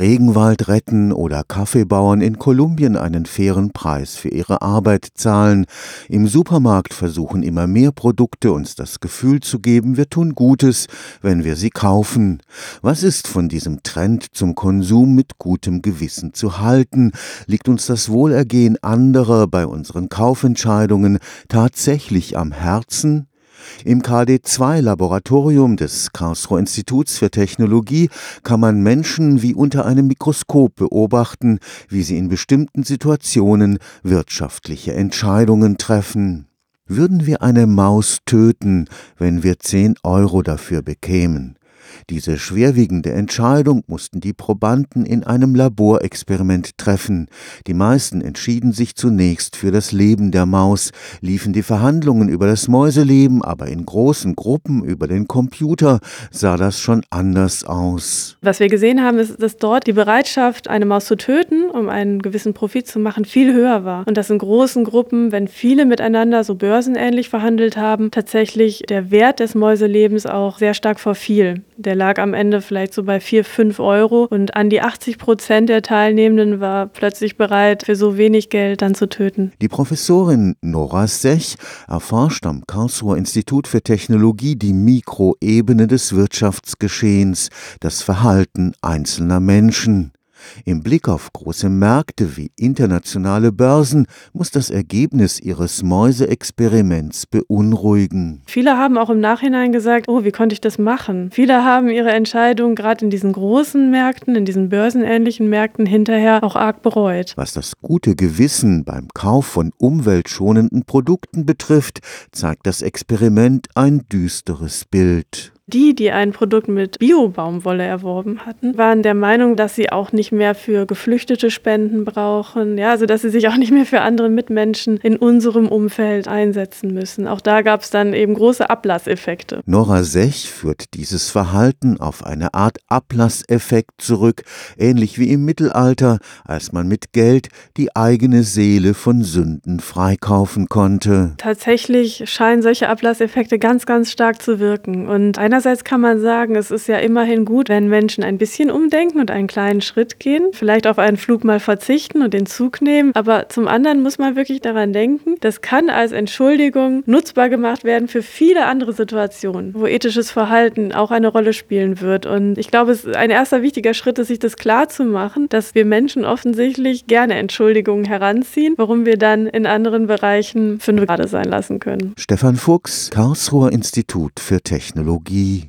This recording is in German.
Regenwald retten oder Kaffeebauern in Kolumbien einen fairen Preis für ihre Arbeit zahlen. Im Supermarkt versuchen immer mehr Produkte uns das Gefühl zu geben, wir tun Gutes, wenn wir sie kaufen. Was ist von diesem Trend zum Konsum mit gutem Gewissen zu halten? Liegt uns das Wohlergehen anderer bei unseren Kaufentscheidungen tatsächlich am Herzen? Im KD2-Laboratorium des Karlsruher Instituts für Technologie kann man Menschen wie unter einem Mikroskop beobachten, wie sie in bestimmten Situationen wirtschaftliche Entscheidungen treffen. Würden wir eine Maus töten, wenn wir 10 Euro dafür bekämen? Diese schwerwiegende Entscheidung mussten die Probanden in einem Laborexperiment treffen. Die meisten entschieden sich zunächst für das Leben der Maus, liefen die Verhandlungen über das Mäuseleben aber in großen Gruppen über den Computer, sah das schon anders aus. Was wir gesehen haben, ist, dass dort die Bereitschaft, eine Maus zu töten, um einen gewissen Profit zu machen, viel höher war. Und dass in großen Gruppen, wenn viele miteinander so börsenähnlich verhandelt haben, tatsächlich der Wert des Mäuselebens auch sehr stark verfiel. Der lag am Ende vielleicht so bei 4, 5 Euro und an die 80 Prozent der Teilnehmenden war plötzlich bereit, für so wenig Geld dann zu töten. Die Professorin Nora Sech erforscht am Karlsruher Institut für Technologie die Mikroebene des Wirtschaftsgeschehens, das Verhalten einzelner Menschen. Im Blick auf große Märkte wie internationale Börsen muss das Ergebnis ihres Mäuseexperiments beunruhigen. Viele haben auch im Nachhinein gesagt, oh, wie konnte ich das machen? Viele haben ihre Entscheidung gerade in diesen großen Märkten, in diesen börsenähnlichen Märkten hinterher auch arg bereut. Was das gute Gewissen beim Kauf von umweltschonenden Produkten betrifft, zeigt das Experiment ein düsteres Bild. Die, die ein Produkt mit Bio-Baumwolle erworben hatten, waren der Meinung, dass sie auch nicht mehr für Geflüchtete Spenden brauchen, ja, also dass sie sich auch nicht mehr für andere Mitmenschen in unserem Umfeld einsetzen müssen. Auch da gab es dann eben große Ablasseffekte. Nora Sech führt dieses Verhalten auf eine Art Ablasseffekt zurück, ähnlich wie im Mittelalter, als man mit Geld die eigene Seele von Sünden freikaufen konnte. Tatsächlich scheinen solche Ablasseffekte ganz, ganz stark zu wirken und einer Einerseits kann man sagen, es ist ja immerhin gut, wenn Menschen ein bisschen umdenken und einen kleinen Schritt gehen, vielleicht auf einen Flug mal verzichten und den Zug nehmen. Aber zum anderen muss man wirklich daran denken, das kann als Entschuldigung nutzbar gemacht werden für viele andere Situationen, wo ethisches Verhalten auch eine Rolle spielen wird. Und ich glaube, es ist ein erster wichtiger Schritt, ist, sich das klar zu machen, dass wir Menschen offensichtlich gerne Entschuldigungen heranziehen, warum wir dann in anderen Bereichen fünf gerade sein lassen können. Stefan Fuchs, Karlsruher Institut für Technologie the